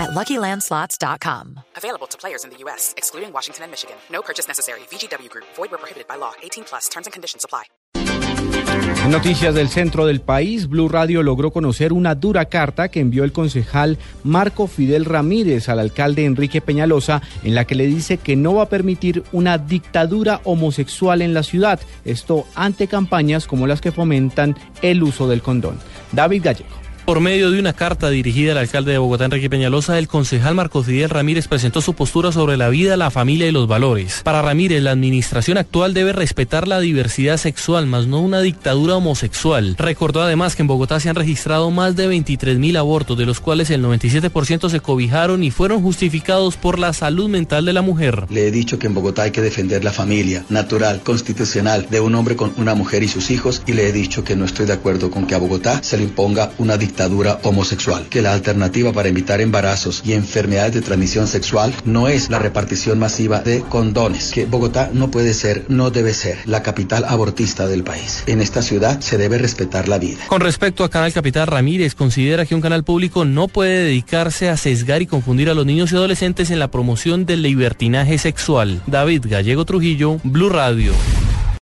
at LuckyLandSlots.com. Available to players in the U.S., excluding Washington and Michigan. No purchase necessary. VGW Group. Void where prohibited by law. 18 plus. Terms and conditions apply. En noticias del centro del país, Blue Radio logró conocer una dura carta que envió el concejal Marco Fidel Ramírez al alcalde Enrique Peñalosa, en la que le dice que no va a permitir una dictadura homosexual en la ciudad. Esto ante campañas como las que fomentan el uso del condón. David Gallego. Por medio de una carta dirigida al alcalde de Bogotá, Enrique Peñalosa, el concejal Marcos Fidel Ramírez presentó su postura sobre la vida, la familia y los valores. Para Ramírez, la administración actual debe respetar la diversidad sexual, más no una dictadura homosexual. Recordó además que en Bogotá se han registrado más de 23 mil abortos, de los cuales el 97% se cobijaron y fueron justificados por la salud mental de la mujer. Le he dicho que en Bogotá hay que defender la familia natural, constitucional, de un hombre con una mujer y sus hijos, y le he dicho que no estoy de acuerdo con que a Bogotá se le imponga una dictadura homosexual, que la alternativa para evitar embarazos y enfermedades de transmisión sexual no es la repartición masiva de condones, que Bogotá no puede ser, no debe ser la capital abortista del país. En esta ciudad se debe respetar la vida. Con respecto a Canal Capital, Ramírez considera que un canal público no puede dedicarse a sesgar y confundir a los niños y adolescentes en la promoción del libertinaje sexual. David Gallego Trujillo, Blue Radio.